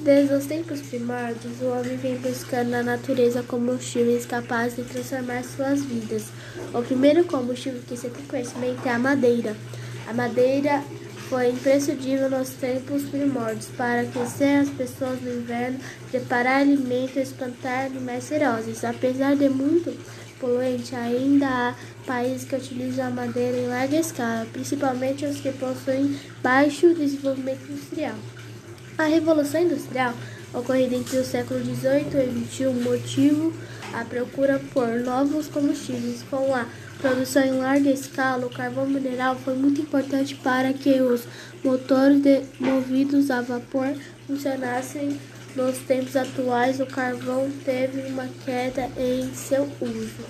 Desde os tempos primórdios, o homem vem buscando na natureza combustíveis capazes de transformar suas vidas. O primeiro combustível que se tem conhecimento é a madeira. A madeira foi imprescindível nos tempos primórdios para aquecer as pessoas no inverno, preparar alimentos e espantar animais ferozes. Apesar de muito poluente, ainda há países que utilizam a madeira em larga escala, principalmente os que possuem baixo desenvolvimento industrial. A Revolução Industrial, ocorrida entre os séculos XVIII e XXI, motivou a procura por novos combustíveis. Com a produção em larga escala, o carvão mineral foi muito importante para que os motores movidos a vapor funcionassem. Nos tempos atuais, o carvão teve uma queda em seu uso.